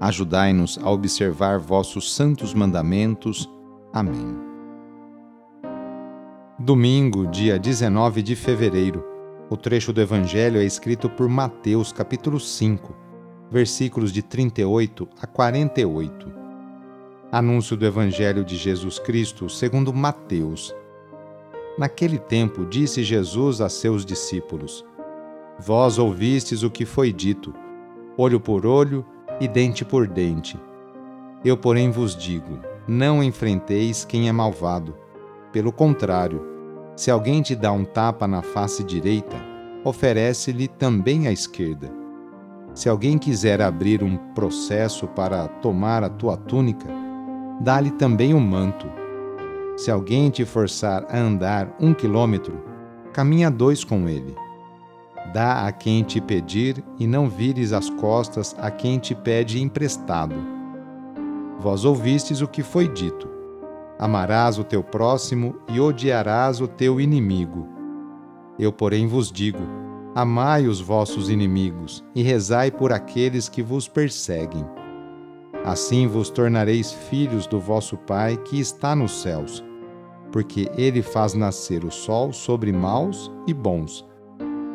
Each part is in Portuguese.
Ajudai-nos a observar vossos santos mandamentos. Amém. Domingo, dia 19 de fevereiro. O trecho do Evangelho é escrito por Mateus, capítulo 5, versículos de 38 a 48. Anúncio do Evangelho de Jesus Cristo segundo Mateus. Naquele tempo disse Jesus a seus discípulos: Vós ouvistes o que foi dito: olho por olho e dente por dente. Eu, porém, vos digo: não enfrenteis quem é malvado. Pelo contrário, se alguém te dá um tapa na face direita, oferece-lhe também a esquerda. Se alguém quiser abrir um processo para tomar a tua túnica, dá-lhe também o um manto. Se alguém te forçar a andar um quilômetro, caminha dois com ele. Dá a quem te pedir e não vires as costas a quem te pede emprestado. Vós ouvistes o que foi dito: Amarás o teu próximo e odiarás o teu inimigo. Eu, porém, vos digo: Amai os vossos inimigos e rezai por aqueles que vos perseguem. Assim vos tornareis filhos do vosso Pai que está nos céus, porque ele faz nascer o sol sobre maus e bons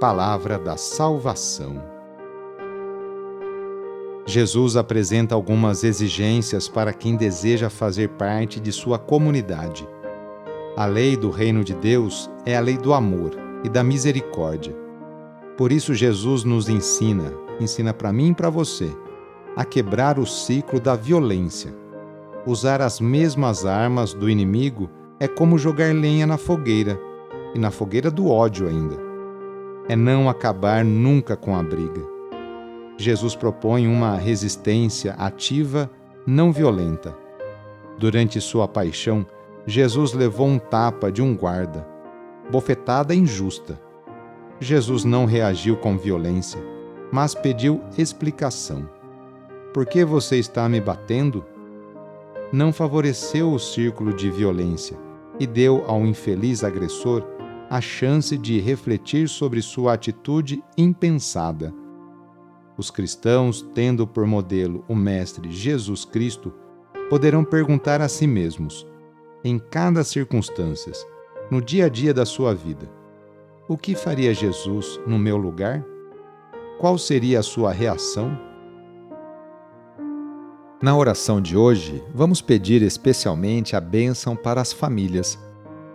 Palavra da Salvação. Jesus apresenta algumas exigências para quem deseja fazer parte de sua comunidade. A lei do reino de Deus é a lei do amor e da misericórdia. Por isso, Jesus nos ensina, ensina para mim e para você, a quebrar o ciclo da violência. Usar as mesmas armas do inimigo é como jogar lenha na fogueira, e na fogueira do ódio ainda é não acabar nunca com a briga. Jesus propõe uma resistência ativa, não violenta. Durante sua paixão, Jesus levou um tapa de um guarda, bofetada injusta. Jesus não reagiu com violência, mas pediu explicação. Por que você está me batendo? Não favoreceu o círculo de violência e deu ao infeliz agressor a chance de refletir sobre sua atitude impensada. Os cristãos, tendo por modelo o Mestre Jesus Cristo, poderão perguntar a si mesmos, em cada circunstância, no dia a dia da sua vida: o que faria Jesus no meu lugar? Qual seria a sua reação? Na oração de hoje, vamos pedir especialmente a bênção para as famílias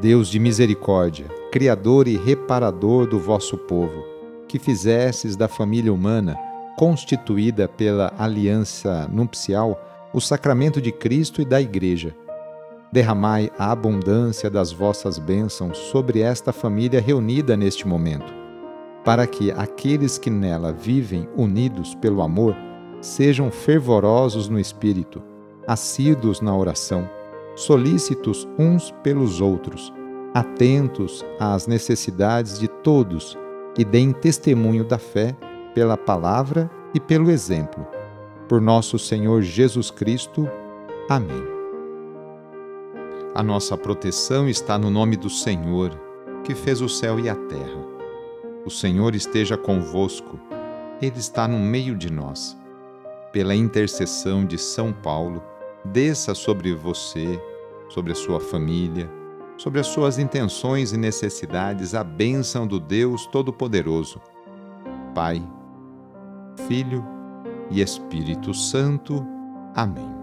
Deus de misericórdia, Criador e reparador do vosso povo, que fizesses da família humana, constituída pela aliança nupcial, o sacramento de Cristo e da Igreja. derramai a abundância das vossas bênçãos sobre esta família reunida neste momento, para que aqueles que nela vivem unidos pelo amor sejam fervorosos no espírito, assíduos na oração, solícitos uns pelos outros, atentos às necessidades de todos e deem testemunho da fé pela palavra e pelo exemplo. Por nosso Senhor Jesus Cristo. Amém. A nossa proteção está no nome do Senhor, que fez o céu e a terra. O Senhor esteja convosco, Ele está no meio de nós. Pela intercessão de São Paulo, desça sobre você, sobre a sua família, sobre as suas intenções e necessidades a bênção do Deus Todo-Poderoso. Pai, Filho e Espírito Santo. Amém.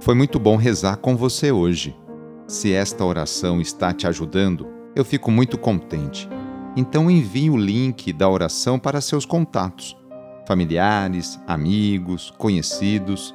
Foi muito bom rezar com você hoje. Se esta oração está te ajudando, eu fico muito contente. Então envie o link da oração para seus contatos, familiares, amigos, conhecidos.